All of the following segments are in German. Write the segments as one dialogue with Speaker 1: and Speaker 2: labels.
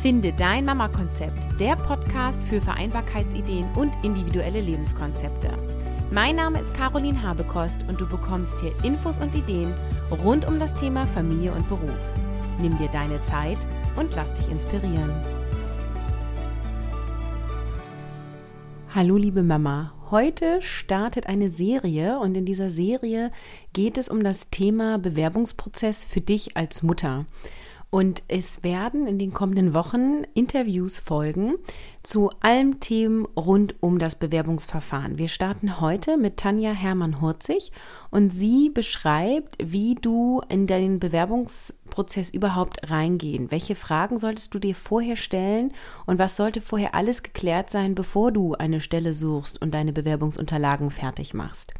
Speaker 1: Finde dein Mama-Konzept, der Podcast für Vereinbarkeitsideen und individuelle Lebenskonzepte. Mein Name ist Caroline Habekost und du bekommst hier Infos und Ideen rund um das Thema Familie und Beruf. Nimm dir deine Zeit und lass dich inspirieren. Hallo liebe Mama, heute startet eine Serie und in dieser Serie geht es um das Thema Bewerbungsprozess für dich als Mutter. Und es werden in den kommenden Wochen Interviews folgen zu allen Themen rund um das Bewerbungsverfahren. Wir starten heute mit Tanja Hermann-Hurzig und sie beschreibt, wie du in deinen Bewerbungsprozess überhaupt reingehen. Welche Fragen solltest du dir vorher stellen und was sollte vorher alles geklärt sein, bevor du eine Stelle suchst und deine Bewerbungsunterlagen fertig machst.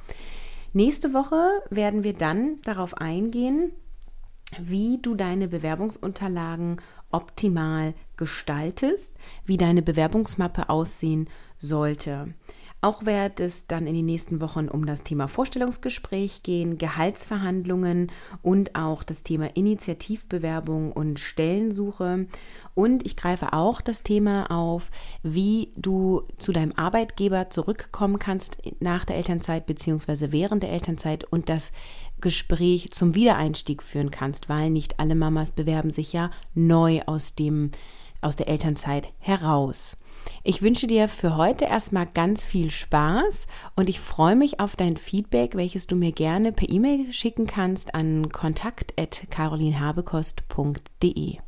Speaker 1: Nächste Woche werden wir dann darauf eingehen, wie du deine Bewerbungsunterlagen optimal gestaltest, wie deine Bewerbungsmappe aussehen sollte. Auch wird es dann in den nächsten Wochen um das Thema Vorstellungsgespräch gehen, Gehaltsverhandlungen und auch das Thema Initiativbewerbung und Stellensuche. Und ich greife auch das Thema auf, wie du zu deinem Arbeitgeber zurückkommen kannst nach der Elternzeit bzw. während der Elternzeit und das Gespräch zum Wiedereinstieg führen kannst, weil nicht alle Mamas bewerben sich ja neu aus dem aus der Elternzeit heraus. Ich wünsche dir für heute erstmal ganz viel Spaß und ich freue mich auf dein Feedback, welches du mir gerne per E-Mail schicken kannst an kontakt@carolinhabekost.de.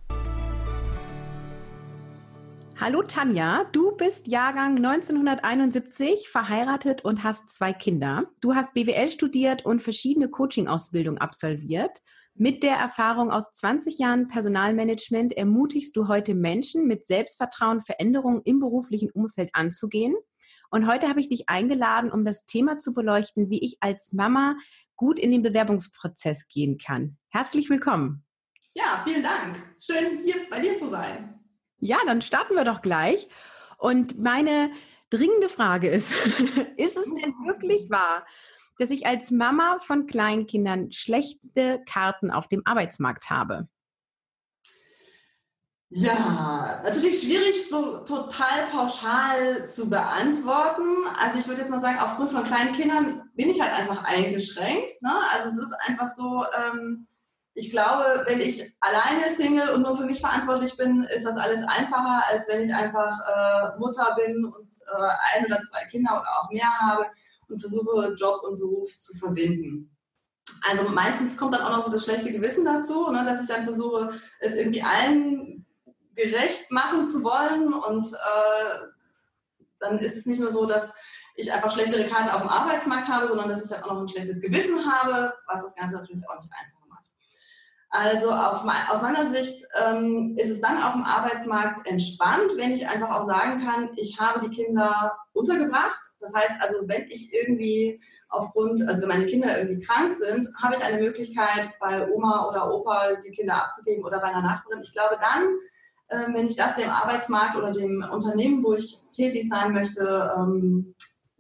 Speaker 1: Hallo Tanja, du bist Jahrgang 1971, verheiratet und hast zwei Kinder. Du hast BWL studiert und verschiedene Coaching-Ausbildungen absolviert. Mit der Erfahrung aus 20 Jahren Personalmanagement ermutigst du heute Menschen mit Selbstvertrauen Veränderungen im beruflichen Umfeld anzugehen. Und heute habe ich dich eingeladen, um das Thema zu beleuchten, wie ich als Mama gut in den Bewerbungsprozess gehen kann. Herzlich willkommen.
Speaker 2: Ja, vielen Dank. Schön hier bei dir zu sein.
Speaker 1: Ja, dann starten wir doch gleich. Und meine dringende Frage ist, ist es denn wirklich wahr, dass ich als Mama von Kleinkindern schlechte Karten auf dem Arbeitsmarkt habe?
Speaker 2: Ja, natürlich schwierig, so total pauschal zu beantworten. Also ich würde jetzt mal sagen, aufgrund von kleinen Kindern bin ich halt einfach eingeschränkt. Ne? Also es ist einfach so, ähm, ich glaube, wenn ich alleine Single und nur für mich verantwortlich bin, ist das alles einfacher, als wenn ich einfach äh, Mutter bin und äh, ein oder zwei Kinder oder auch mehr habe und versuche, Job und Beruf zu verbinden. Also meistens kommt dann auch noch so das schlechte Gewissen dazu, ne, dass ich dann versuche, es irgendwie allen gerecht machen zu wollen und äh, dann ist es nicht nur so, dass ich einfach schlechtere Karten auf dem Arbeitsmarkt habe, sondern dass ich dann auch noch ein schlechtes Gewissen habe, was das Ganze natürlich auch nicht einfach also auf, aus meiner Sicht ähm, ist es dann auf dem Arbeitsmarkt entspannt, wenn ich einfach auch sagen kann, ich habe die Kinder untergebracht. Das heißt also, wenn ich irgendwie aufgrund, also meine Kinder irgendwie krank sind, habe ich eine Möglichkeit, bei Oma oder Opa die Kinder abzugeben oder bei einer Nachbarin. Ich glaube dann, äh, wenn ich das dem Arbeitsmarkt oder dem Unternehmen, wo ich tätig sein möchte, ähm,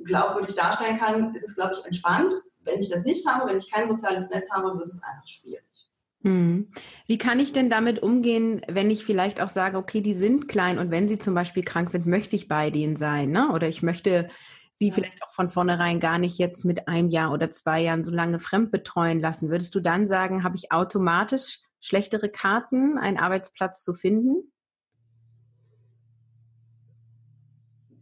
Speaker 2: glaubwürdig darstellen kann, ist es, glaube ich, entspannt. Wenn ich das nicht habe, wenn ich kein soziales Netz habe, wird es einfach schwierig.
Speaker 1: Hm. Wie kann ich denn damit umgehen, wenn ich vielleicht auch sage, okay, die sind klein und wenn sie zum Beispiel krank sind, möchte ich bei denen sein, ne? Oder ich möchte sie ja. vielleicht auch von vornherein gar nicht jetzt mit einem Jahr oder zwei Jahren so lange fremd betreuen lassen. Würdest du dann sagen, habe ich automatisch schlechtere Karten, einen Arbeitsplatz zu finden?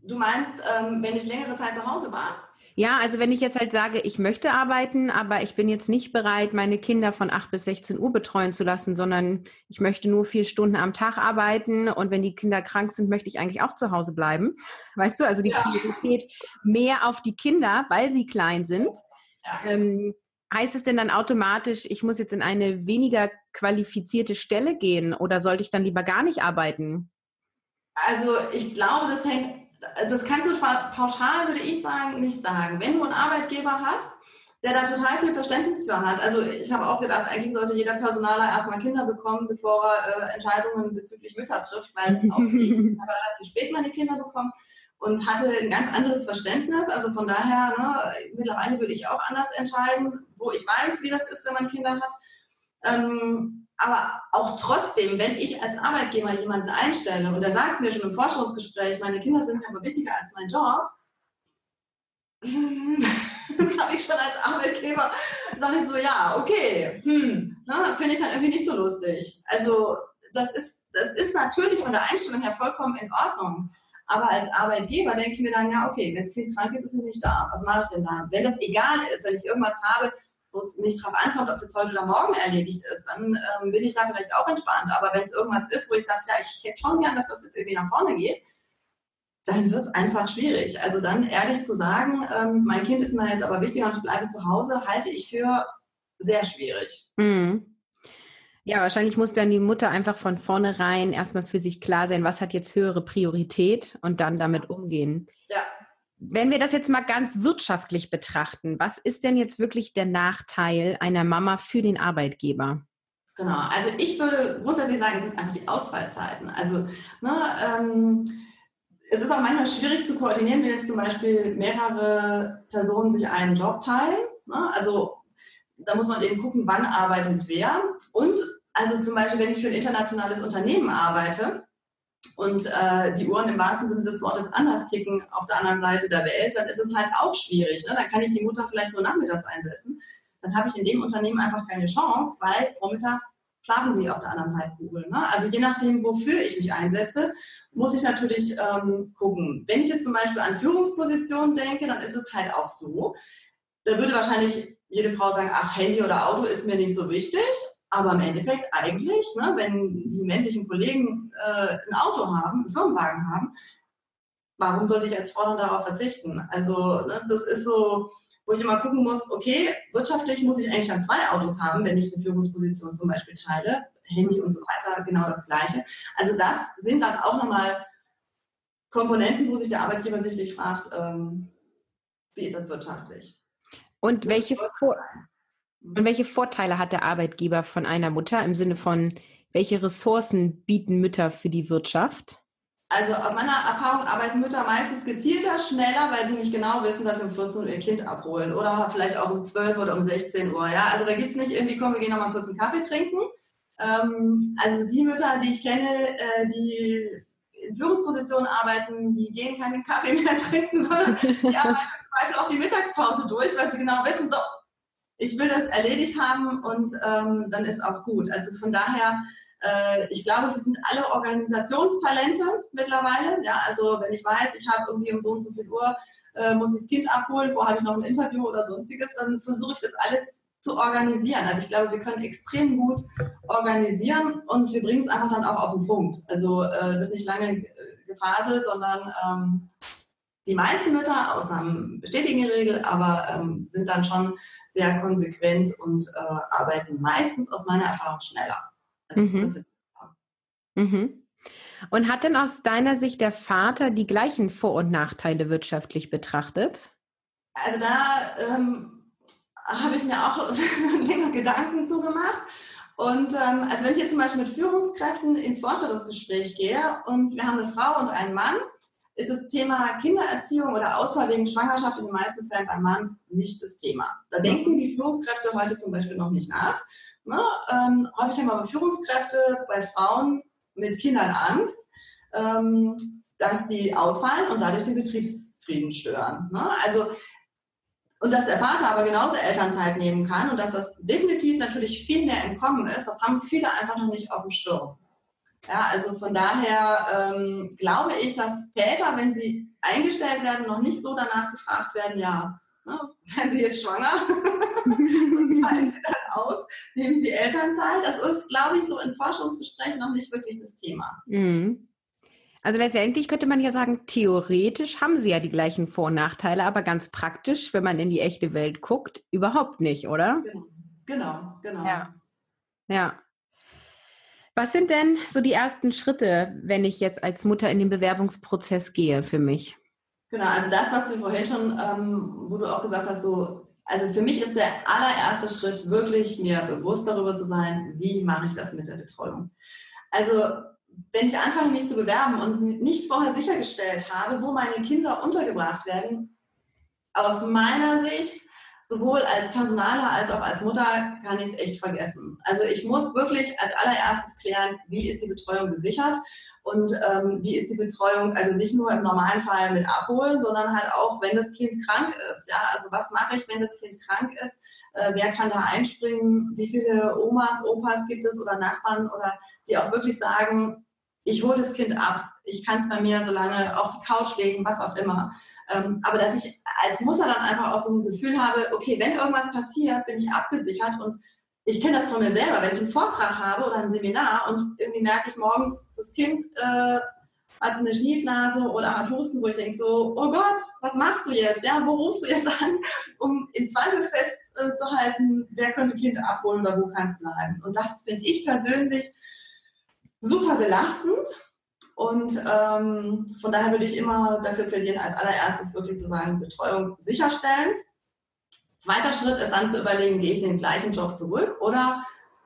Speaker 2: Du meinst, ähm, wenn ich längere Zeit zu Hause war?
Speaker 1: Ja, also wenn ich jetzt halt sage, ich möchte arbeiten, aber ich bin jetzt nicht bereit, meine Kinder von 8 bis 16 Uhr betreuen zu lassen, sondern ich möchte nur vier Stunden am Tag arbeiten und wenn die Kinder krank sind, möchte ich eigentlich auch zu Hause bleiben. Weißt du, also die ja. Priorität mehr auf die Kinder, weil sie klein sind. Ja. Ähm, heißt es denn dann automatisch, ich muss jetzt in eine weniger qualifizierte Stelle gehen oder sollte ich dann lieber gar nicht arbeiten?
Speaker 2: Also ich glaube, das hängt das kannst du pauschal, würde ich sagen, nicht sagen. Wenn du einen Arbeitgeber hast, der da total viel Verständnis für hat. Also ich habe auch gedacht, eigentlich sollte jeder Personaler erstmal Kinder bekommen, bevor er äh, Entscheidungen bezüglich Mütter trifft, weil auch ich habe relativ spät meine Kinder bekommen und hatte ein ganz anderes Verständnis. Also von daher, ne, mittlerweile würde ich auch anders entscheiden, wo ich weiß, wie das ist, wenn man Kinder hat. Ähm, aber auch trotzdem, wenn ich als Arbeitgeber jemanden einstelle und der sagt mir schon im Forschungsgespräch, meine Kinder sind mir aber wichtiger als mein Job, habe ich schon als Arbeitgeber, sage ich so, ja, okay, hm, ne, finde ich dann irgendwie nicht so lustig. Also das ist, das ist natürlich von der Einstellung her vollkommen in Ordnung. Aber als Arbeitgeber denke ich mir dann, ja, okay, wenn das Kind krank ist, ist es nicht da. Was mache ich denn dann? Wenn das egal ist, wenn ich irgendwas habe, wo es nicht drauf ankommt, ob es jetzt heute oder morgen erledigt ist, dann ähm, bin ich da vielleicht auch entspannt. Aber wenn es irgendwas ist, wo ich sage, ja, ich hätte schon gern, dass das jetzt irgendwie nach vorne geht, dann wird es einfach schwierig. Also dann ehrlich zu sagen, ähm, mein Kind ist mir jetzt aber wichtiger und ich bleibe zu Hause, halte ich für sehr schwierig. Mhm.
Speaker 1: Ja, wahrscheinlich muss dann die Mutter einfach von vornherein erstmal für sich klar sein, was hat jetzt höhere Priorität und dann damit umgehen.
Speaker 2: Ja.
Speaker 1: Wenn wir das jetzt mal ganz wirtschaftlich betrachten, was ist denn jetzt wirklich der Nachteil einer Mama für den Arbeitgeber?
Speaker 2: Genau, also ich würde grundsätzlich sagen, es sind einfach die Ausfallzeiten. Also ne, ähm, es ist auch manchmal schwierig zu koordinieren, wenn jetzt zum Beispiel mehrere Personen sich einen Job teilen. Ne? Also da muss man eben gucken, wann arbeitet wer. Und also zum Beispiel, wenn ich für ein internationales Unternehmen arbeite und äh, die Uhren im wahrsten Sinne des Wortes anders ticken auf der anderen Seite der Welt, dann ist es halt auch schwierig. Ne? Dann kann ich die Mutter vielleicht nur nachmittags einsetzen. Dann habe ich in dem Unternehmen einfach keine Chance, weil vormittags schlafen die auf der anderen Halbkugel. Ne? Also je nachdem, wofür ich mich einsetze, muss ich natürlich ähm, gucken. Wenn ich jetzt zum Beispiel an Führungspositionen denke, dann ist es halt auch so. Da würde wahrscheinlich jede Frau sagen, ach, Handy oder Auto ist mir nicht so wichtig. Aber im Endeffekt eigentlich, ne, wenn die männlichen Kollegen äh, ein Auto haben, einen Firmenwagen haben, warum sollte ich als Frau dann darauf verzichten? Also ne, das ist so, wo ich immer gucken muss, okay, wirtschaftlich muss ich eigentlich dann zwei Autos haben, wenn ich eine Führungsposition zum Beispiel teile, Handy und so weiter, genau das Gleiche. Also das sind dann auch nochmal Komponenten, wo sich der Arbeitgeber sicherlich fragt, ähm, wie ist das wirtschaftlich?
Speaker 1: Und welche, Vor und welche Vorteile hat der Arbeitgeber von einer Mutter im Sinne von, welche Ressourcen bieten Mütter für die Wirtschaft?
Speaker 2: Also aus meiner Erfahrung arbeiten Mütter meistens gezielter, schneller, weil sie nicht genau wissen, dass sie um 14 Uhr ihr Kind abholen oder vielleicht auch um 12 oder um 16 Uhr. Ja? Also da gibt es nicht irgendwie, komm, wir gehen nochmal kurz einen Kaffee trinken. Ähm, also die Mütter, die ich kenne, äh, die in Führungspositionen arbeiten, die gehen keinen Kaffee mehr trinken, sondern die arbeiten im Zweifel auch die Mittagspause durch, weil sie genau wissen, so, ich will das erledigt haben und ähm, dann ist auch gut. Also von daher, äh, ich glaube, wir sind alle Organisationstalente mittlerweile. Ja, also wenn ich weiß, ich habe irgendwie um so und so viel Uhr, äh, muss ich das Kind abholen, wo habe ich noch ein Interview oder sonstiges, dann versuche ich das alles zu organisieren. Also ich glaube, wir können extrem gut organisieren und wir bringen es einfach dann auch auf den Punkt. Also äh, wird nicht lange gefaselt, sondern ähm, die meisten Mütter, Ausnahmen bestätigen die Regel, aber ähm, sind dann schon sehr konsequent und äh, arbeiten meistens aus meiner Erfahrung schneller. Also mhm.
Speaker 1: Mhm. Und hat denn aus deiner Sicht der Vater die gleichen Vor- und Nachteile wirtschaftlich betrachtet?
Speaker 2: Also da ähm, habe ich mir auch länger Gedanken zugemacht. Und ähm, also wenn ich jetzt zum Beispiel mit Führungskräften ins Vorstellungsgespräch gehe und wir haben eine Frau und einen Mann, ist das Thema Kindererziehung oder Auswahl wegen Schwangerschaft in den meisten Fällen beim Mann nicht das Thema. Da denken die Führungskräfte heute zum Beispiel noch nicht nach. Ne? Ähm, häufig haben aber Führungskräfte bei Frauen mit Kindern Angst, ähm, dass die ausfallen und dadurch den Betriebsfrieden stören. Ne? Also und dass der Vater aber genauso Elternzeit nehmen kann und dass das definitiv natürlich viel mehr im Kommen ist, das haben viele einfach noch nicht auf dem Schirm. Ja, also von daher ähm, glaube ich, dass Väter, wenn sie eingestellt werden, noch nicht so danach gefragt werden, ja, ne, werden sie jetzt schwanger und fallen sie dann aus, nehmen sie Elternzeit. Das ist, glaube ich, so in Forschungsgesprächen noch nicht wirklich das Thema. Mhm.
Speaker 1: Also letztendlich könnte man ja sagen, theoretisch haben sie ja die gleichen Vor- und Nachteile, aber ganz praktisch, wenn man in die echte Welt guckt, überhaupt nicht, oder?
Speaker 2: Genau, genau. genau.
Speaker 1: Ja. ja. Was sind denn so die ersten Schritte, wenn ich jetzt als Mutter in den Bewerbungsprozess gehe für mich?
Speaker 2: Genau, also das, was wir vorhin schon, ähm, wo du auch gesagt hast, so, also für mich ist der allererste Schritt wirklich mir bewusst darüber zu sein, wie mache ich das mit der Betreuung. Also wenn ich anfange, mich zu bewerben und nicht vorher sichergestellt habe, wo meine Kinder untergebracht werden, aus meiner Sicht sowohl als Personaler als auch als Mutter kann ich es echt vergessen. Also ich muss wirklich als allererstes klären, wie ist die Betreuung gesichert und ähm, wie ist die Betreuung, also nicht nur im normalen Fall mit abholen, sondern halt auch, wenn das Kind krank ist. Ja, also was mache ich, wenn das Kind krank ist? Äh, wer kann da einspringen? Wie viele Omas, Opas gibt es oder Nachbarn oder die auch wirklich sagen, ich hole das Kind ab, ich kann es bei mir so lange auf die Couch legen, was auch immer. Ähm, aber dass ich als Mutter dann einfach auch so ein Gefühl habe, okay, wenn irgendwas passiert, bin ich abgesichert und ich kenne das von mir selber, wenn ich einen Vortrag habe oder ein Seminar und irgendwie merke ich morgens, das Kind äh, hat eine Schniefnase oder hat Husten, wo ich denke so, oh Gott, was machst du jetzt? Ja, wo rufst du jetzt an, um im Zweifel festzuhalten, äh, wer könnte Kind abholen oder wo kann es bleiben? Und das finde ich persönlich super belastend. Und ähm, von daher würde ich immer dafür plädieren, als allererstes wirklich zu sagen, Betreuung sicherstellen. Zweiter Schritt ist dann zu überlegen, gehe ich in den gleichen Job zurück oder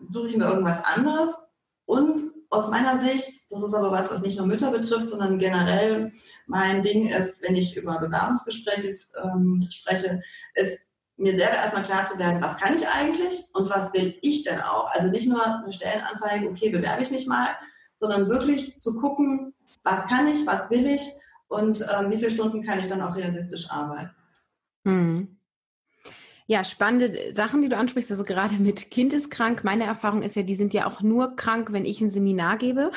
Speaker 2: suche ich mir irgendwas anderes? Und aus meiner Sicht, das ist aber was, was nicht nur Mütter betrifft, sondern generell mein Ding ist, wenn ich über Bewerbungsgespräche ähm, spreche, ist mir selber erstmal klar zu werden, was kann ich eigentlich und was will ich denn auch? Also nicht nur eine Stellenanzeige, okay, bewerbe ich mich mal, sondern wirklich zu gucken, was kann ich, was will ich und ähm, wie viele Stunden kann ich dann auch realistisch arbeiten.
Speaker 1: Mhm. Ja, spannende Sachen, die du ansprichst. Also gerade mit Kind ist krank. Meine Erfahrung ist ja, die sind ja auch nur krank, wenn ich ein Seminar gebe.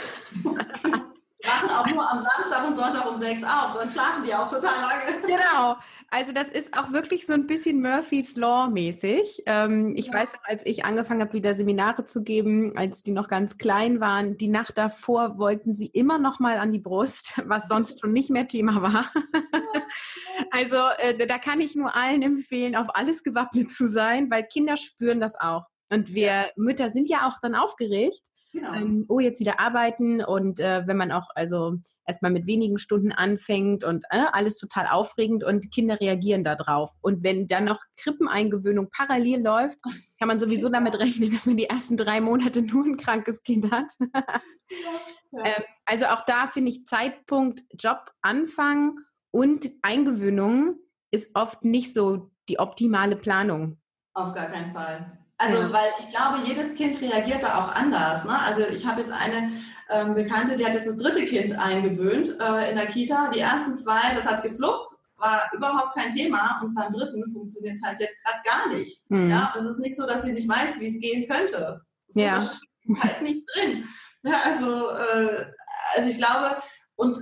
Speaker 2: Wachen auch nur am Samstag und Sonntag um sechs auf, sonst schlafen die auch total lange.
Speaker 1: Genau. Also das ist auch wirklich so ein bisschen Murphy's Law mäßig. Ähm, ich ja. weiß noch, als ich angefangen habe, wieder Seminare zu geben, als die noch ganz klein waren, die Nacht davor wollten sie immer noch mal an die Brust, was sonst schon nicht mehr Thema war. also äh, da kann ich nur allen empfehlen, auf alles gewappnet zu sein, weil Kinder spüren das auch. Und wir ja. Mütter sind ja auch dann aufgeregt Genau. Ähm, oh, jetzt wieder arbeiten und äh, wenn man auch also erstmal mit wenigen Stunden anfängt und äh, alles total aufregend und Kinder reagieren darauf. Und wenn dann noch Krippeneingewöhnung parallel läuft, kann man sowieso damit rechnen, dass man die ersten drei Monate nur ein krankes Kind hat. ja. ähm, also auch da finde ich Zeitpunkt Job anfangen und Eingewöhnung ist oft nicht so die optimale Planung.
Speaker 2: Auf gar keinen Fall. Also, ja. weil ich glaube, jedes Kind reagiert da auch anders. Ne? Also, ich habe jetzt eine ähm, Bekannte, die hat jetzt das dritte Kind eingewöhnt äh, in der Kita. Die ersten zwei, das hat gefluppt, war überhaupt kein Thema. Und beim dritten funktioniert es halt jetzt gerade gar nicht. Mhm. Ja, es ist nicht so, dass sie nicht weiß, wie es gehen könnte. Das ja. ist halt nicht drin. Ja, also, äh, also ich glaube, und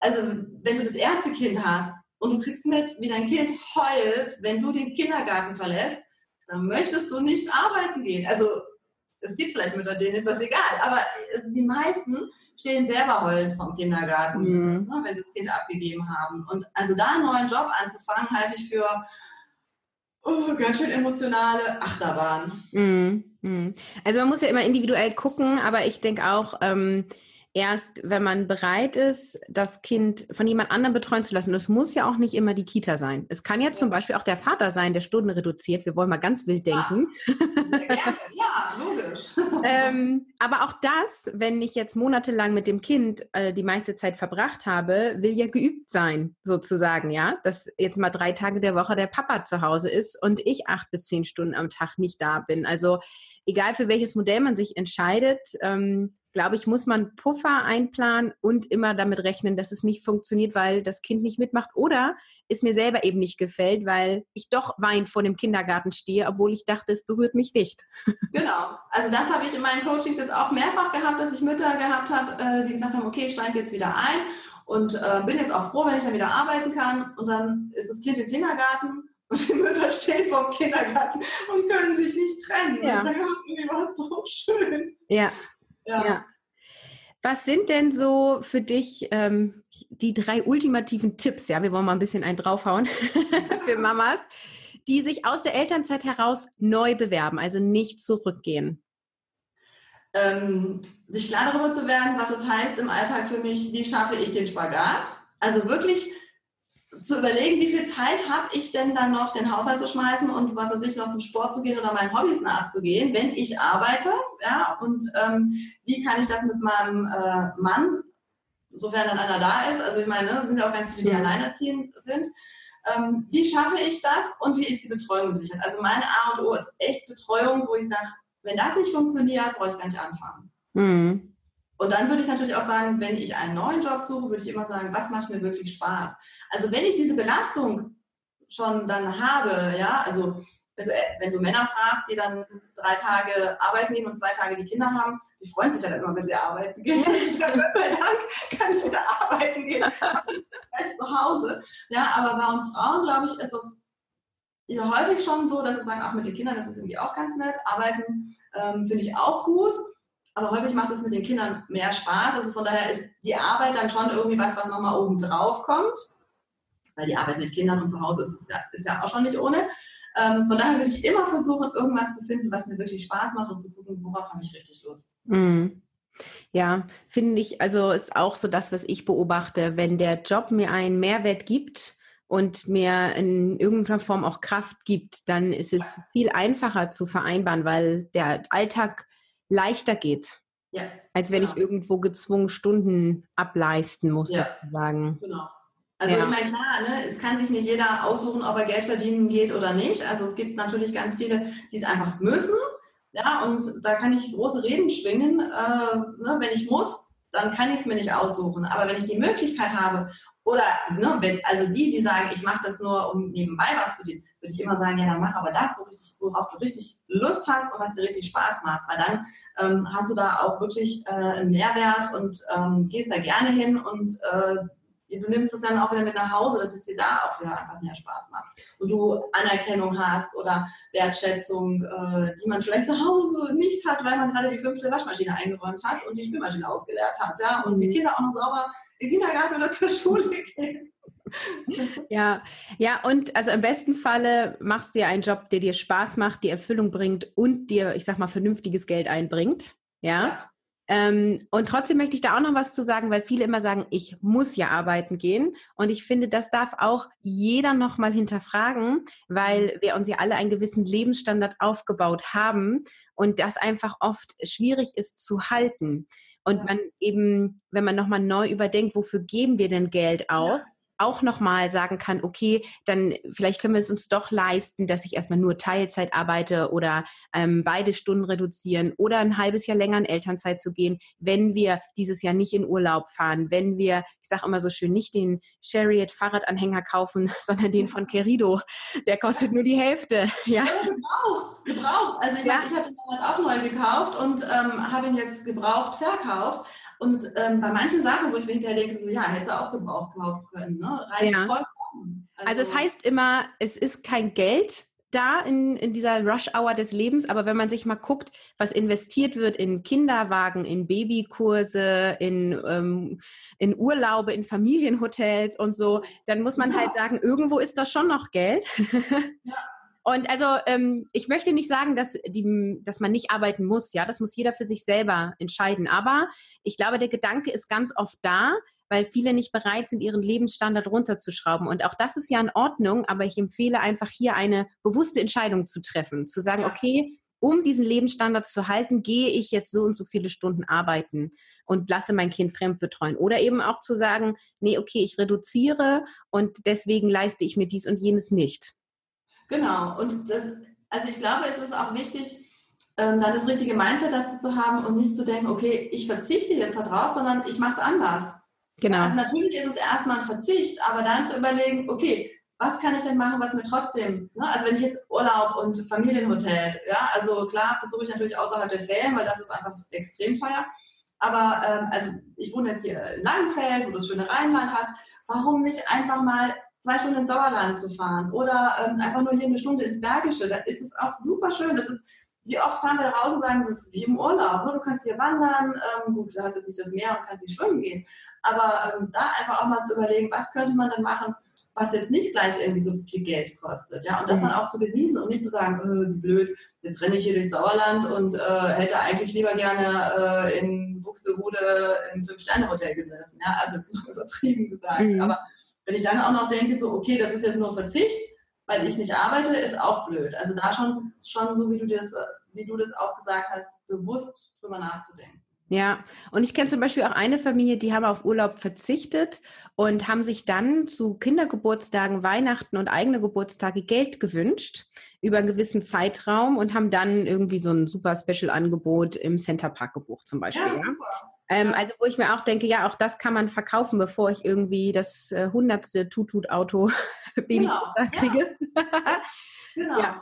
Speaker 2: also wenn du das erste Kind hast und du kriegst mit, wie dein Kind heult, wenn du den Kindergarten verlässt, dann möchtest du nicht arbeiten gehen. Also es gibt vielleicht Mütter, denen ist das egal, aber die meisten stehen selber heulend vom Kindergarten, mhm. ne, wenn sie das Kind abgegeben haben. Und also da einen neuen Job anzufangen, halte ich für oh, ganz schön emotionale Achterbahn.
Speaker 1: Mhm. mhm. Also man muss ja immer individuell gucken, aber ich denke auch, ähm, erst, wenn man bereit ist, das Kind von jemand anderem betreuen zu lassen. Und es muss ja auch nicht immer die Kita sein. Es kann ja, zum Beispiel auch der Vater sein, der Stunden reduziert. Wir wollen mal ganz wild denken.
Speaker 2: Ja, gerne. ja logisch.
Speaker 1: ähm, aber auch das, wenn ich jetzt monatelang mit dem Kind äh, die meiste Zeit verbracht habe, will ja geübt sein, sozusagen, ja. Dass jetzt mal drei Tage der Woche der Papa zu Hause ist und ich acht bis zehn Stunden am Tag nicht da bin. Also egal für welches Modell man sich entscheidet, ähm, glaube ich, muss man Puffer einplanen und immer damit rechnen, dass es nicht funktioniert, weil das Kind nicht mitmacht oder es mir selber eben nicht gefällt, weil ich doch wein vor dem Kindergarten stehe, obwohl ich dachte, es berührt mich nicht.
Speaker 2: Genau. Also das habe ich in meinen Coachings jetzt auch mehrfach gehabt, dass ich Mütter gehabt habe, äh, die gesagt haben, okay, ich steige jetzt wieder ein und äh, bin jetzt auch froh, wenn ich dann wieder arbeiten kann. Und dann ist das Kind im Kindergarten und die Mütter stehen vor dem Kindergarten und können sich nicht trennen. Ja. Und sagen, irgendwie war es doch schön.
Speaker 1: Ja, ja. ja. Was sind denn so für dich ähm, die drei ultimativen Tipps? Ja, wir wollen mal ein bisschen einen draufhauen für Mamas, die sich aus der Elternzeit heraus neu bewerben, also nicht zurückgehen.
Speaker 2: Ähm, sich klar darüber zu werden, was es heißt im Alltag für mich, wie schaffe ich den Spagat. Also wirklich zu überlegen, wie viel Zeit habe ich denn dann noch, den Haushalt zu schmeißen und was weiß ich, noch zum Sport zu gehen oder meinen Hobbys nachzugehen, wenn ich arbeite, ja, und ähm, wie kann ich das mit meinem äh, Mann, sofern dann einer da ist, also ich meine, sind ja auch ganz viele, die mhm. alleinerziehend sind, ähm, wie schaffe ich das und wie ist die Betreuung gesichert? Also meine A und O ist echt Betreuung, wo ich sage, wenn das nicht funktioniert, brauche ich gar nicht anfangen. Mhm. Und dann würde ich natürlich auch sagen, wenn ich einen neuen Job suche, würde ich immer sagen, was macht mir wirklich Spaß? Also wenn ich diese Belastung schon dann habe, ja, also wenn du, wenn du Männer fragst, die dann drei Tage arbeiten gehen und zwei Tage die Kinder haben, die freuen sich ja dann immer, wenn sie arbeiten gehen. Gott sei Dank kann ich wieder arbeiten gehen. Fest zu Hause. Ja, aber bei uns Frauen, glaube ich, ist das ja häufig schon so, dass sie sagen, auch mit den Kindern, das ist irgendwie auch ganz nett. Arbeiten ähm, finde ich auch gut. Aber häufig macht es mit den Kindern mehr Spaß. Also von daher ist die Arbeit dann schon irgendwie was, was nochmal oben drauf kommt. Weil die Arbeit mit Kindern und zu Hause ist, ist, ja, ist ja auch schon nicht ohne. Ähm, von daher würde ich immer versuchen, irgendwas zu finden, was mir wirklich Spaß macht und zu gucken, worauf habe ich richtig Lust.
Speaker 1: Mm. Ja, finde ich, also ist auch so das, was ich beobachte. Wenn der Job mir einen Mehrwert gibt und mir in irgendeiner Form auch Kraft gibt, dann ist es viel einfacher zu vereinbaren, weil der Alltag leichter geht. Ja, als wenn genau. ich irgendwo gezwungen Stunden ableisten muss, ja. sozusagen. Genau.
Speaker 2: Also ja. ich meine, klar, ne, es kann sich nicht jeder aussuchen, ob er Geld verdienen geht oder nicht. Also es gibt natürlich ganz viele, die es einfach müssen. Ja, und da kann ich große Reden schwingen. Äh, ne, wenn ich muss, dann kann ich es mir nicht aussuchen. Aber wenn ich die Möglichkeit habe, oder ne, wenn, also die, die sagen, ich mache das nur, um nebenbei was zu tun, würde ich immer sagen, ja, dann mach aber das, worauf du richtig Lust hast und was dir richtig Spaß macht. Weil dann ähm, hast du da auch wirklich äh, einen Mehrwert und ähm, gehst da gerne hin und äh, du nimmst das dann auch wieder mit nach Hause, dass es dir da auch wieder einfach mehr Spaß macht. Und du Anerkennung hast oder Wertschätzung, äh, die man vielleicht zu Hause nicht hat, weil man gerade die fünfte Waschmaschine eingeräumt hat und die Spülmaschine ausgeleert hat, ja, und die mhm. Kinder auch noch sauber im Kindergarten oder zur Schule gehen.
Speaker 1: Ja, ja, und also im besten Falle machst du ja einen Job, der dir Spaß macht, die Erfüllung bringt und dir, ich sag mal, vernünftiges Geld einbringt. Ja. ja. Ähm, und trotzdem möchte ich da auch noch was zu sagen, weil viele immer sagen, ich muss ja arbeiten gehen. Und ich finde, das darf auch jeder nochmal hinterfragen, weil wir uns ja alle einen gewissen Lebensstandard aufgebaut haben und das einfach oft schwierig ist zu halten. Und man eben, wenn man nochmal neu überdenkt, wofür geben wir denn Geld aus? Ja auch nochmal sagen kann, okay, dann vielleicht können wir es uns doch leisten, dass ich erstmal nur Teilzeit arbeite oder ähm, beide Stunden reduzieren oder ein halbes Jahr länger in Elternzeit zu gehen, wenn wir dieses Jahr nicht in Urlaub fahren, wenn wir, ich sage immer so schön, nicht den Chariot Fahrradanhänger kaufen, sondern den von Querido. Der kostet nur die Hälfte.
Speaker 2: Ja, ja gebraucht, gebraucht. Also ich ja. meine, ich habe ihn damals auch neu gekauft und ähm, habe ihn jetzt gebraucht verkauft. Und ähm, bei manchen Sachen, wo ich mir hinterher denke, so ja, hätte auch gebraucht kaufen können, ne? reicht ja. vollkommen.
Speaker 1: Also, also es heißt immer, es ist kein Geld, da in, in dieser Rush-Hour des Lebens, aber wenn man sich mal guckt, was investiert wird in Kinderwagen, in Babykurse, in, ähm, in Urlaube, in Familienhotels und so, dann muss man ja. halt sagen, irgendwo ist das schon noch Geld. Ja. Und also ähm, ich möchte nicht sagen, dass, die, dass man nicht arbeiten muss, ja, das muss jeder für sich selber entscheiden. Aber ich glaube, der Gedanke ist ganz oft da, weil viele nicht bereit sind, ihren Lebensstandard runterzuschrauben. Und auch das ist ja in Ordnung, aber ich empfehle einfach hier eine bewusste Entscheidung zu treffen, zu sagen, okay, um diesen Lebensstandard zu halten, gehe ich jetzt so und so viele Stunden arbeiten und lasse mein Kind fremd betreuen. Oder eben auch zu sagen, nee, okay, ich reduziere und deswegen leiste ich mir dies und jenes nicht.
Speaker 2: Genau. Und das, also ich glaube, es ist auch wichtig, ähm, da das richtige Mindset dazu zu haben und nicht zu denken, okay, ich verzichte jetzt darauf, sondern ich mache es anders. Genau. Also natürlich ist es erstmal ein Verzicht, aber dann zu überlegen, okay, was kann ich denn machen, was mir trotzdem, ne? also wenn ich jetzt Urlaub und Familienhotel, ja, also klar versuche ich natürlich außerhalb der Ferien, weil das ist einfach extrem teuer. Aber ähm, also ich wohne jetzt hier in Langenfeld, wo du das schöne Rheinland hast. Warum nicht einfach mal zwei Stunden ins Sauerland zu fahren oder ähm, einfach nur hier eine Stunde ins Bergische. Da ist es auch super schön. Das ist, wie oft fahren wir da raus und sagen, es ist wie im Urlaub. Ne? Du kannst hier wandern, ähm, gut, du hast jetzt nicht das Meer und kannst nicht schwimmen gehen. Aber ähm, da einfach auch mal zu überlegen, was könnte man dann machen, was jetzt nicht gleich irgendwie so viel Geld kostet. Ja? Und das mhm. dann auch zu genießen und nicht zu sagen, äh, blöd, jetzt renne ich hier durchs Sauerland und äh, hätte eigentlich lieber gerne äh, in Buxtehude im Fünf-Sterne-Hotel gesessen. Ja? Also jetzt mal übertrieben gesagt. Mhm. Aber wenn ich dann auch noch denke, so, okay, das ist jetzt nur Verzicht, weil ich nicht arbeite, ist auch blöd. Also da schon, schon so, wie du, das, wie du das auch gesagt hast, bewusst drüber nachzudenken.
Speaker 1: Ja, und ich kenne zum Beispiel auch eine Familie, die haben auf Urlaub verzichtet und haben sich dann zu Kindergeburtstagen, Weihnachten und eigene Geburtstage Geld gewünscht über einen gewissen Zeitraum und haben dann irgendwie so ein super Special-Angebot im Center Park gebucht zum Beispiel. Ja, ja. Ähm, also wo ich mir auch denke, ja, auch das kann man verkaufen, bevor ich irgendwie das äh, hundertste Tutut-Auto Baby genau. kriege. Ja. genau.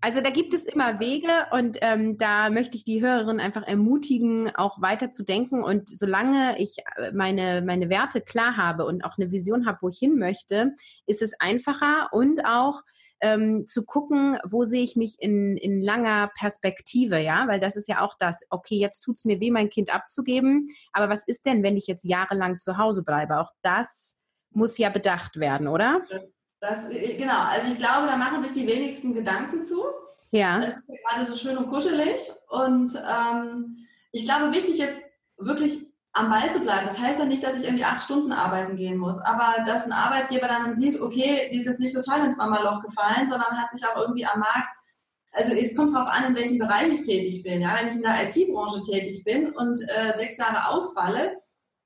Speaker 1: Also da gibt es immer Wege und ähm, da möchte ich die Hörerin einfach ermutigen, auch weiter zu denken. Und solange ich äh, meine, meine Werte klar habe und auch eine Vision habe, wo ich hin möchte, ist es einfacher und auch ähm, zu gucken, wo sehe ich mich in, in langer Perspektive, ja, weil das ist ja auch das, okay, jetzt tut es mir weh, mein Kind abzugeben, aber was ist denn, wenn ich jetzt jahrelang zu Hause bleibe? Auch das muss ja bedacht werden, oder?
Speaker 2: Das, äh, genau, also ich glaube, da machen sich die wenigsten Gedanken zu. Ja. Das ist ja gerade so schön und kuschelig. Und ähm, ich glaube, wichtig ist wirklich am Ball zu bleiben. Das heißt ja nicht, dass ich irgendwie acht Stunden arbeiten gehen muss, aber dass ein Arbeitgeber dann sieht, okay, die ist jetzt nicht total ins Mama-Loch gefallen, sondern hat sich auch irgendwie am Markt, also es kommt darauf an, in welchem Bereich ich tätig bin. Ja? Wenn ich in der IT-Branche tätig bin und äh, sechs Jahre ausfalle,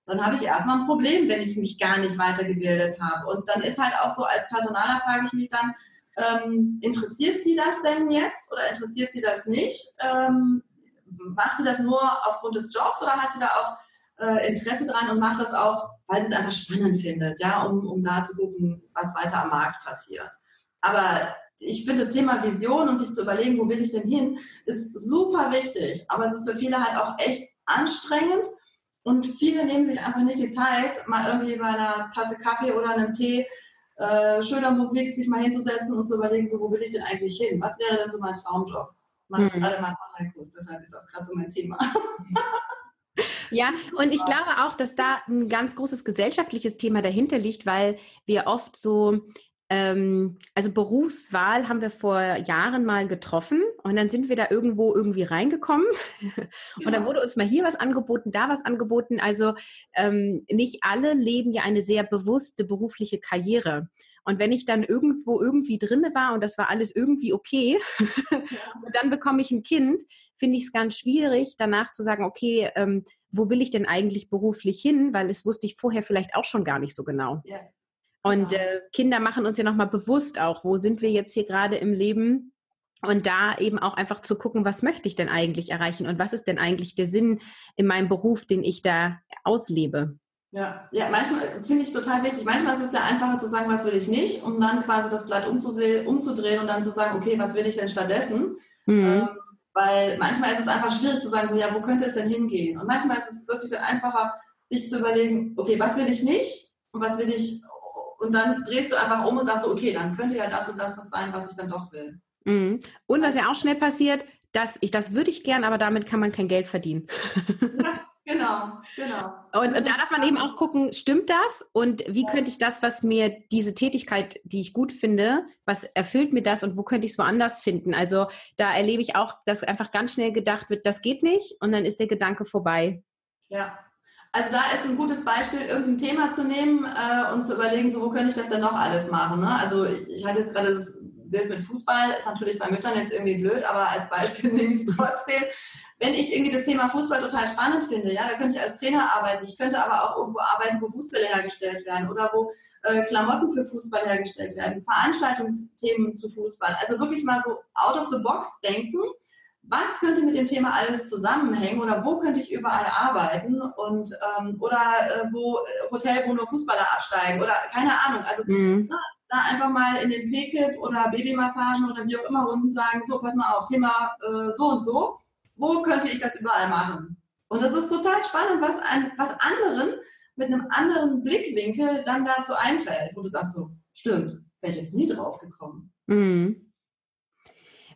Speaker 2: dann habe ich erstmal ein Problem, wenn ich mich gar nicht weitergebildet habe. Und dann ist halt auch so, als Personaler frage ich mich dann, ähm, interessiert sie das denn jetzt oder interessiert sie das nicht? Ähm, macht sie das nur aufgrund des Jobs oder hat sie da auch äh, Interesse dran und macht das auch, weil sie es einfach spannend findet, ja, um, um da zu gucken, was weiter am Markt passiert. Aber ich finde das Thema Vision und sich zu überlegen, wo will ich denn hin, ist super wichtig. Aber es ist für viele halt auch echt anstrengend und viele nehmen sich einfach nicht die Zeit, mal irgendwie bei einer Tasse Kaffee oder einem Tee äh, schöner Musik sich mal hinzusetzen und zu überlegen, so, wo will ich denn eigentlich hin? Was wäre denn so mein Traumjob? Mache ich mhm. gerade mal einen Online-Kurs, deshalb ist das gerade so mein Thema.
Speaker 1: Ja, und ich glaube auch, dass da ein ganz großes gesellschaftliches Thema dahinter liegt, weil wir oft so ähm, also Berufswahl haben wir vor Jahren mal getroffen und dann sind wir da irgendwo irgendwie reingekommen und dann wurde uns mal hier was angeboten, da was angeboten. Also ähm, nicht alle leben ja eine sehr bewusste berufliche Karriere. Und wenn ich dann irgendwo irgendwie drinne war und das war alles irgendwie okay und dann bekomme ich ein Kind, finde ich es ganz schwierig, danach zu sagen, okay, ähm, wo will ich denn eigentlich beruflich hin? Weil es wusste ich vorher vielleicht auch schon gar nicht so genau. Ja. Und äh, Kinder machen uns ja nochmal bewusst auch, wo sind wir jetzt hier gerade im Leben? Und da eben auch einfach zu gucken, was möchte ich denn eigentlich erreichen und was ist denn eigentlich der Sinn in meinem Beruf, den ich da auslebe?
Speaker 2: Ja, ja, manchmal finde ich es total wichtig. Manchmal ist es ja einfacher zu sagen, was will ich nicht, um dann quasi das Blatt umzudrehen und dann zu sagen, okay, was will ich denn stattdessen? Mhm. Ähm, weil manchmal ist es einfach schwierig zu sagen, so, ja, wo könnte es denn hingehen? Und manchmal ist es wirklich dann einfacher, sich zu überlegen, okay, was will ich nicht und was will ich und dann drehst du einfach um und sagst so, okay, dann könnte ja das und das das sein, was ich dann doch will.
Speaker 1: Mhm. Und was ja auch schnell passiert, dass ich, das würde ich gern, aber damit kann man kein Geld verdienen.
Speaker 2: Ja, genau, genau.
Speaker 1: Und, und da darf man eben auch gucken, stimmt das? Und wie ja. könnte ich das, was mir diese Tätigkeit, die ich gut finde, was erfüllt mir das und wo könnte ich es woanders finden? Also da erlebe ich auch, dass einfach ganz schnell gedacht wird, das geht nicht und dann ist der Gedanke vorbei.
Speaker 2: Ja, also da ist ein gutes Beispiel, irgendein Thema zu nehmen äh, und zu überlegen, so wo könnte ich das denn noch alles machen. Ne? Also ich hatte jetzt gerade das Bild mit Fußball, ist natürlich bei Müttern jetzt irgendwie blöd, aber als Beispiel nehme ich es trotzdem. Wenn ich irgendwie das Thema Fußball total spannend finde, ja, da könnte ich als Trainer arbeiten. Ich könnte aber auch irgendwo arbeiten, wo Fußbälle hergestellt werden oder wo äh, Klamotten für Fußball hergestellt werden, Veranstaltungsthemen zu Fußball. Also wirklich mal so out of the box denken was könnte mit dem Thema alles zusammenhängen oder wo könnte ich überall arbeiten und ähm, oder äh, wo äh, Hotel, wo nur Fußballer absteigen oder keine Ahnung. Also mhm. na, da einfach mal in den P-Kip oder Babymassagen oder wie auch immer unten sagen, so pass mal auf, Thema äh, so und so, wo könnte ich das überall machen? Und das ist total spannend, was, ein, was anderen mit einem anderen Blickwinkel dann dazu einfällt, wo du sagst so, stimmt, wäre ich jetzt nie drauf gekommen.
Speaker 1: Mhm.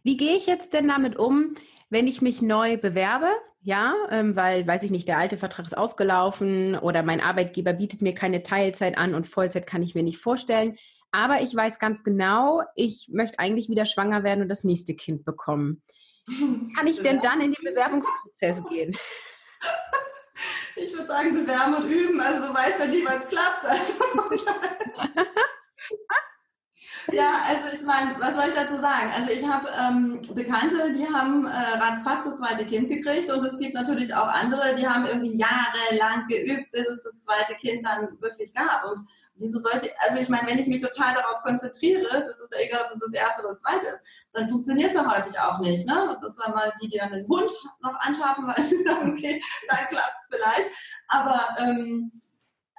Speaker 1: Wie gehe ich jetzt denn damit um, wenn ich mich neu bewerbe? Ja, ähm, weil, weiß ich nicht, der alte Vertrag ist ausgelaufen oder mein Arbeitgeber bietet mir keine Teilzeit an und Vollzeit kann ich mir nicht vorstellen. Aber ich weiß ganz genau, ich möchte eigentlich wieder schwanger werden und das nächste Kind bekommen. Kann ich denn dann in den Bewerbungsprozess gehen?
Speaker 2: Ich würde sagen, bewerben und üben. Also du weißt ja nie, wann es klappt. Also, Ja, also ich meine, was soll ich dazu sagen? Also ich habe ähm, Bekannte, die haben äh, ratzfatz das zweite Kind gekriegt und es gibt natürlich auch andere, die haben irgendwie jahrelang geübt, bis es das zweite Kind dann wirklich gab. Und wieso sollte, also ich meine, wenn ich mich total darauf konzentriere, das ist ja egal, ob es das erste oder das zweite ist, dann funktioniert es ja häufig auch nicht. Ne? Das sind mal die, die dann den Hund noch anschaffen, weil sie sagen, okay, dann klappt es vielleicht. Aber ähm,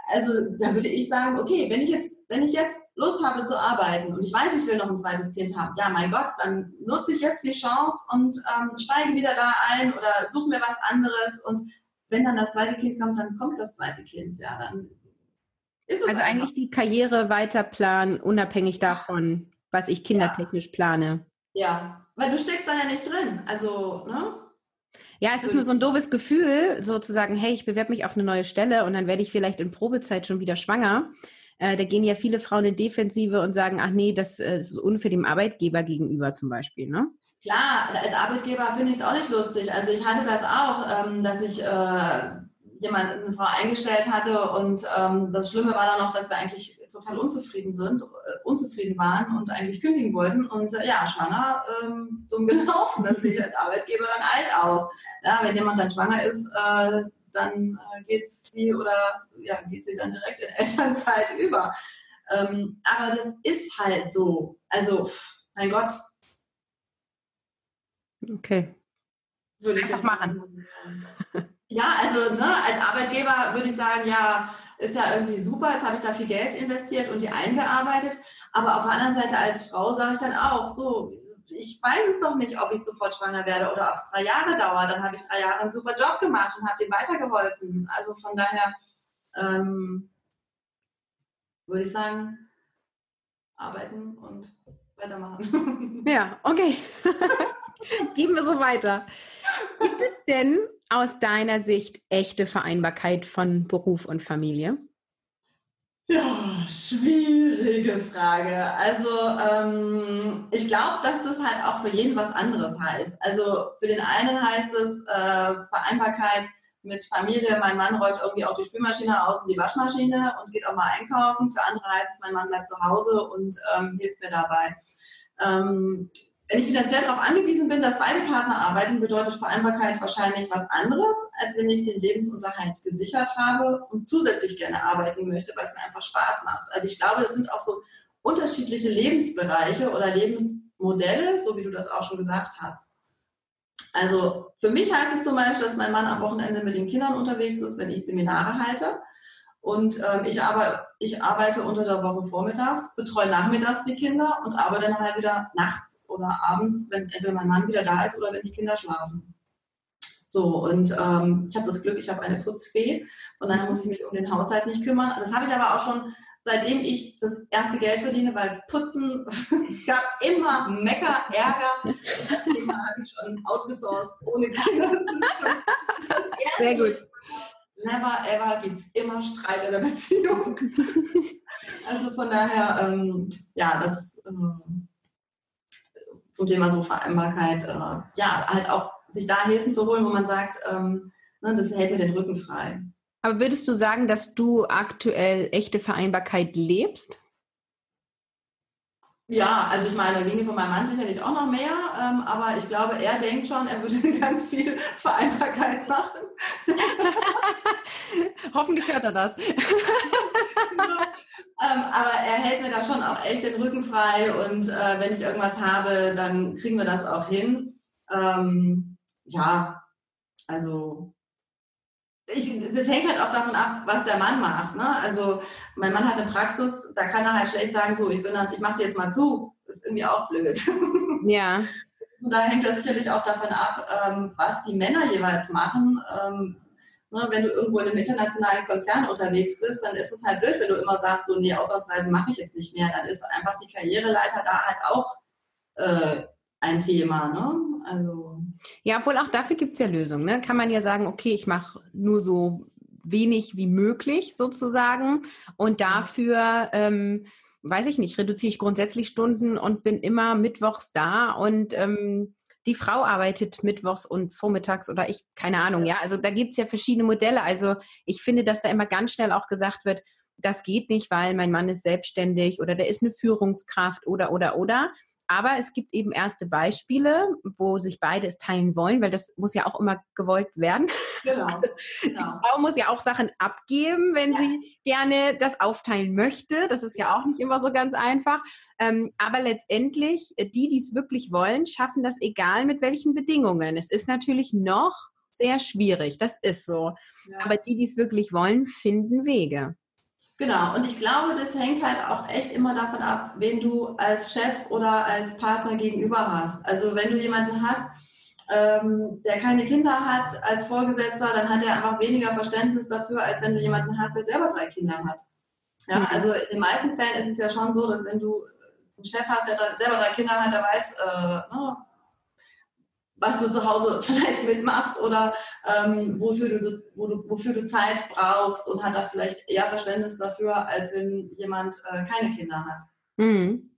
Speaker 2: also da würde ich sagen, okay, wenn ich jetzt, wenn ich jetzt Lust habe zu arbeiten und ich weiß, ich will noch ein zweites Kind haben, ja, mein Gott, dann nutze ich jetzt die Chance und ähm, steige wieder da ein oder suche mir was anderes und wenn dann das zweite Kind kommt, dann kommt das zweite Kind, ja, dann
Speaker 1: ist es Also einfach. eigentlich die Karriere weiter planen, unabhängig davon, was ich kindertechnisch ja. plane.
Speaker 2: Ja, weil du steckst da ja nicht drin, also, ne?
Speaker 1: Ja, es ist nur so ein doofes Gefühl, sozusagen, hey, ich bewerbe mich auf eine neue Stelle und dann werde ich vielleicht in Probezeit schon wieder schwanger. Äh, da gehen ja viele Frauen in Defensive und sagen, ach nee, das, äh, das ist unfair dem Arbeitgeber gegenüber zum Beispiel, ne?
Speaker 2: Klar, als Arbeitgeber finde ich es auch nicht lustig. Also ich hatte das auch, ähm, dass ich äh, jemand, eine Frau eingestellt hatte und ähm, das Schlimme war dann noch, dass wir eigentlich total unzufrieden sind, äh, unzufrieden waren und eigentlich kündigen wollten und äh, ja, schwanger, ähm, dumm gelaufen, das sehe ich als Arbeitgeber dann alt aus. Ja, wenn jemand dann schwanger ist, äh, dann äh, geht sie oder ja, geht sie dann direkt in Elternzeit über. Ähm, aber das ist halt so. Also, mein Gott.
Speaker 1: Okay.
Speaker 2: Würde ich Einfach machen. Ja, also ne, als Arbeitgeber würde ich sagen, ja, ist ja irgendwie super, jetzt habe ich da viel Geld investiert und die eingearbeitet. Aber auf der anderen Seite als Frau sage ich dann auch, so, ich weiß es doch nicht, ob ich sofort schwanger werde oder ob es drei Jahre dauert. Dann habe ich drei Jahre einen super Job gemacht und habe dem weitergeholfen. Also von daher ähm, würde ich sagen, arbeiten und weitermachen.
Speaker 1: Ja, okay. Geben wir so weiter. Gibt es denn aus deiner Sicht echte Vereinbarkeit von Beruf und Familie?
Speaker 2: Ja, schwierige Frage. Also ähm, ich glaube, dass das halt auch für jeden was anderes heißt. Also für den einen heißt es äh, Vereinbarkeit mit Familie, mein Mann räumt irgendwie auch die Spülmaschine aus und die Waschmaschine und geht auch mal einkaufen. Für andere heißt es, mein Mann bleibt zu Hause und ähm, hilft mir dabei. Ähm, wenn ich finanziell darauf angewiesen bin, dass beide Partner arbeiten, bedeutet Vereinbarkeit wahrscheinlich was anderes, als wenn ich den Lebensunterhalt gesichert habe und zusätzlich gerne arbeiten möchte, weil es mir einfach Spaß macht. Also ich glaube, das sind auch so unterschiedliche Lebensbereiche oder Lebensmodelle, so wie du das auch schon gesagt hast. Also für mich heißt es zum Beispiel, dass mein Mann am Wochenende mit den Kindern unterwegs ist, wenn ich Seminare halte. Und ähm, ich, arbeite, ich arbeite unter der Woche vormittags, betreue nachmittags die Kinder und arbeite dann halt wieder nachts oder abends, wenn entweder mein Mann wieder da ist oder wenn die Kinder schlafen. So, und ähm, ich habe das Glück, ich habe eine Putzfee, von daher muss ich mich um den Haushalt nicht kümmern. Das habe ich aber auch schon seitdem ich das erste Geld verdiene, weil Putzen, es gab immer Mecker, Ärger. Seitdem habe ich schon outgesourced ohne Kinder. Das ist schon
Speaker 1: das Sehr gut.
Speaker 2: Never ever gibt es immer Streit in der Beziehung. also von daher, ähm, ja, das ähm, zum Thema so Vereinbarkeit, äh, ja, halt auch sich da Hilfen zu holen, wo man sagt, ähm, ne, das hält mir den Rücken frei.
Speaker 1: Aber würdest du sagen, dass du aktuell echte Vereinbarkeit lebst?
Speaker 2: Ja, also ich meine, ginge von meinem Mann sicherlich auch noch mehr, ähm, aber ich glaube, er denkt schon, er würde ganz viel Vereinbarkeit machen.
Speaker 1: Hoffentlich hört er das.
Speaker 2: ähm, aber er hält mir da schon auch echt den Rücken frei und äh, wenn ich irgendwas habe, dann kriegen wir das auch hin. Ähm, ja, also ich, das hängt halt auch davon ab, was der Mann macht. Ne? Also mein Mann hat eine Praxis, da kann er halt schlecht sagen, so, ich bin dann, ich mache dir jetzt mal zu. Das ist irgendwie auch blöd.
Speaker 1: Ja.
Speaker 2: Und da hängt das sicherlich auch davon ab, ähm, was die Männer jeweils machen. Ähm, ne, wenn du irgendwo in einem internationalen Konzern unterwegs bist, dann ist es halt blöd, wenn du immer sagst, so, nee, Auslandsreisen mache ich jetzt nicht mehr. Dann ist einfach die Karriereleiter da halt auch äh, ein Thema. Ne? Also
Speaker 1: ja, obwohl auch dafür gibt es ja Lösungen. Ne? Kann man ja sagen, okay, ich mache nur so wenig wie möglich sozusagen und dafür, ähm, weiß ich nicht, reduziere ich grundsätzlich Stunden und bin immer mittwochs da und ähm, die Frau arbeitet mittwochs und vormittags oder ich, keine Ahnung, ja. Also da gibt es ja verschiedene Modelle. Also ich finde, dass da immer ganz schnell auch gesagt wird, das geht nicht, weil mein Mann ist selbstständig oder der ist eine Führungskraft oder, oder, oder. Aber es gibt eben erste Beispiele, wo sich beide es teilen wollen, weil das muss ja auch immer gewollt werden. Genau. Also, genau. Die Frau muss ja auch Sachen abgeben, wenn ja. sie gerne das aufteilen möchte. Das ist ja auch nicht immer so ganz einfach. Ähm, aber letztendlich, die, die es wirklich wollen, schaffen das egal mit welchen Bedingungen. Es ist natürlich noch sehr schwierig, das ist so. Ja. Aber die, die es wirklich wollen, finden Wege.
Speaker 2: Genau, und ich glaube, das hängt halt auch echt immer davon ab, wen du als Chef oder als Partner gegenüber hast. Also wenn du jemanden hast, ähm, der keine Kinder hat als Vorgesetzter, dann hat er einfach weniger Verständnis dafür, als wenn du jemanden hast, der selber drei Kinder hat. Ja, mhm. also in den meisten Fällen ist es ja schon so, dass wenn du einen Chef hast, der selber drei Kinder hat, der weiß, äh, ne, was du zu Hause vielleicht mitmachst oder ähm, wofür, du, wo du, wofür du Zeit brauchst und hat da vielleicht eher Verständnis dafür, als wenn jemand äh, keine Kinder hat. Mhm.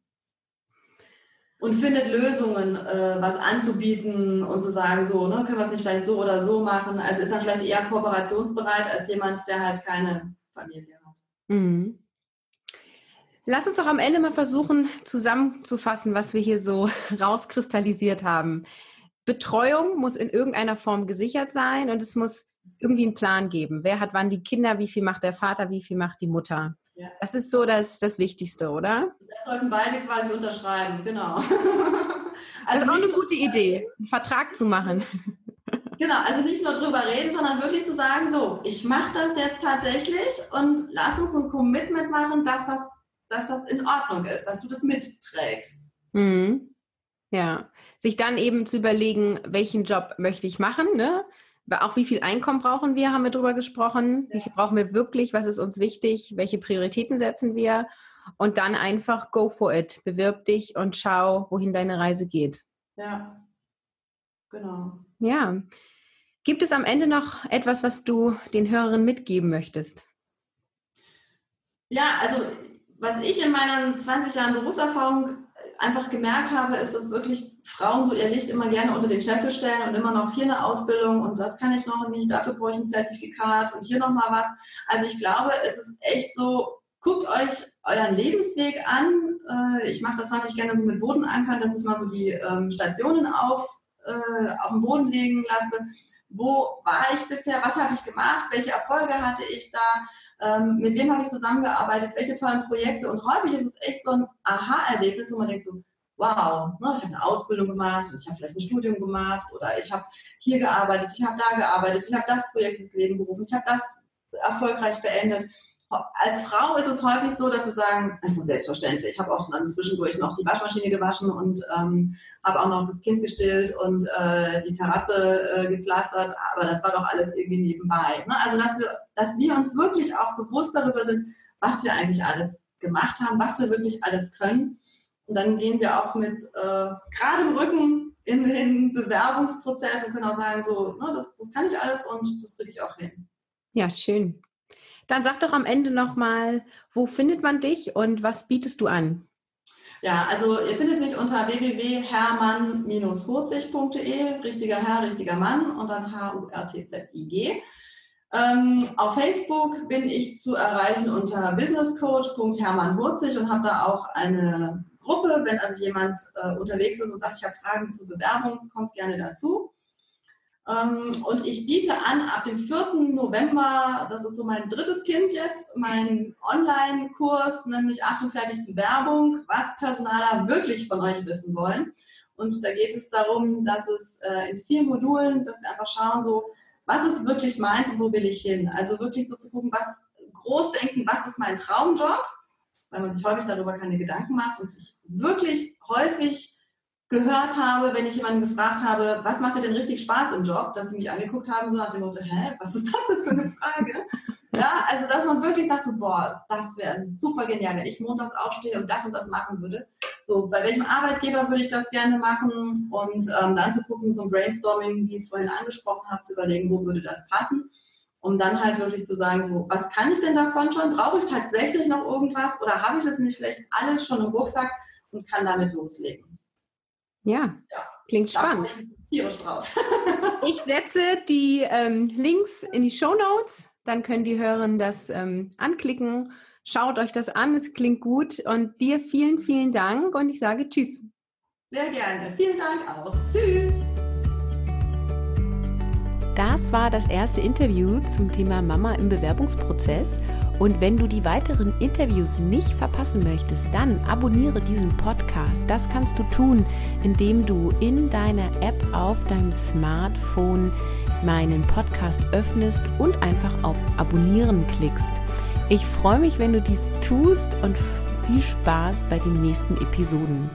Speaker 2: Und findet Lösungen, äh, was anzubieten und zu sagen, so, ne, können wir es nicht vielleicht so oder so machen. Also ist dann vielleicht eher kooperationsbereit als jemand, der halt keine Familie hat. Mhm.
Speaker 1: Lass uns doch am Ende mal versuchen, zusammenzufassen, was wir hier so rauskristallisiert haben. Betreuung muss in irgendeiner Form gesichert sein und es muss irgendwie einen Plan geben. Wer hat wann die Kinder, wie viel macht der Vater, wie viel macht die Mutter. Ja. Das ist so das, das Wichtigste, oder?
Speaker 2: Das sollten beide quasi unterschreiben, genau.
Speaker 1: also das ist auch eine gute Idee, einen Vertrag zu machen.
Speaker 2: Genau, also nicht nur drüber reden, sondern wirklich zu sagen, so, ich mache das jetzt tatsächlich und lass uns ein Commitment machen, dass das, dass das in Ordnung ist, dass du das mitträgst. Mhm.
Speaker 1: Ja, sich dann eben zu überlegen, welchen Job möchte ich machen, ne? Auch wie viel Einkommen brauchen wir, haben wir drüber gesprochen. Ja. Wie viel brauchen wir wirklich? Was ist uns wichtig? Welche Prioritäten setzen wir? Und dann einfach go for it. Bewirb dich und schau, wohin deine Reise geht.
Speaker 2: Ja, genau.
Speaker 1: Ja. Gibt es am Ende noch etwas, was du den Hörerinnen mitgeben möchtest?
Speaker 2: Ja, also was ich in meinen 20 Jahren Berufserfahrung einfach gemerkt habe, ist, dass wirklich Frauen so ihr Licht immer gerne unter den Scheffel stellen und immer noch hier eine Ausbildung und das kann ich noch nicht, dafür brauche ich ein Zertifikat und hier nochmal was. Also ich glaube, es ist echt so, guckt euch euren Lebensweg an. Äh, ich mache das häufig gerne so mit Bodenankern, dass ich mal so die ähm, Stationen auf, äh, auf den Boden legen lasse. Wo war ich bisher? Was habe ich gemacht? Welche Erfolge hatte ich da? Ähm, mit wem habe ich zusammengearbeitet, welche tollen Projekte. Und häufig ist es echt so ein Aha-Erlebnis, wo man denkt so, wow, ne, ich habe eine Ausbildung gemacht und ich habe vielleicht ein Studium gemacht oder ich habe hier gearbeitet, ich habe da gearbeitet, ich habe das Projekt ins Leben gerufen, ich habe das erfolgreich beendet als Frau ist es häufig so, dass wir sagen, es ist selbstverständlich. Ich habe auch dann zwischendurch noch die Waschmaschine gewaschen und ähm, habe auch noch das Kind gestillt und äh, die Terrasse äh, gepflastert, aber das war doch alles irgendwie nebenbei. Ne? Also dass wir, dass wir uns wirklich auch bewusst darüber sind, was wir eigentlich alles gemacht haben, was wir wirklich alles können. Und dann gehen wir auch mit äh, geradem Rücken in den Bewerbungsprozess und können auch sagen, so, ne, das, das kann ich alles und das kriege ich auch hin.
Speaker 1: Ja, schön. Dann sag doch am Ende nochmal, wo findet man dich und was bietest du an?
Speaker 2: Ja, also ihr findet mich unter www.hermann-hurzig.de, richtiger Herr, richtiger Mann und dann H-U-R-T-Z-I-G. Ähm, auf Facebook bin ich zu erreichen unter businesscoach.hermannhurzig und habe da auch eine Gruppe. Wenn also jemand äh, unterwegs ist und sagt, ich habe Fragen zur Bewerbung, kommt gerne dazu. Ähm, und ich biete an, ab dem 4. November, das ist so mein drittes Kind jetzt, meinen Online-Kurs, nämlich Achtung, fertig, Bewerbung, was Personaler wirklich von euch wissen wollen. Und da geht es darum, dass es äh, in vier Modulen, dass wir einfach schauen, so, was ist wirklich meins und wo will ich hin? Also wirklich so zu gucken, was groß denken, was ist mein Traumjob? Weil man sich häufig darüber keine Gedanken macht und ich wirklich häufig gehört habe, wenn ich jemanden gefragt habe, was macht dir denn richtig Spaß im Job, dass sie mich angeguckt haben, so nach dem Motto, hä, was ist das denn für eine Frage? ja, also dass man wirklich sagt, so, boah, das wäre super genial, wenn ich montags aufstehe und das und das machen würde. So, bei welchem Arbeitgeber würde ich das gerne machen? Und ähm, dann zu gucken, so ein Brainstorming, wie ich es vorhin angesprochen habe, zu überlegen, wo würde das passen? Um dann halt wirklich zu sagen, so, was kann ich denn davon schon? Brauche ich tatsächlich noch irgendwas? Oder habe ich das nicht vielleicht alles schon im Rucksack und kann damit loslegen?
Speaker 1: Ja, klingt spannend.
Speaker 2: Tierisch drauf.
Speaker 1: ich setze die ähm, Links in die Show Notes dann können die Hörerinnen das ähm, anklicken. Schaut euch das an, es klingt gut. Und dir vielen, vielen Dank und ich sage Tschüss.
Speaker 2: Sehr gerne. Vielen Dank auch. Tschüss.
Speaker 1: Das war das erste Interview zum Thema Mama im Bewerbungsprozess. Und wenn du die weiteren Interviews nicht verpassen möchtest, dann abonniere diesen Podcast. Das kannst du tun, indem du in deiner App auf deinem Smartphone meinen Podcast öffnest und einfach auf Abonnieren klickst. Ich freue mich, wenn du dies tust und viel Spaß bei den nächsten Episoden.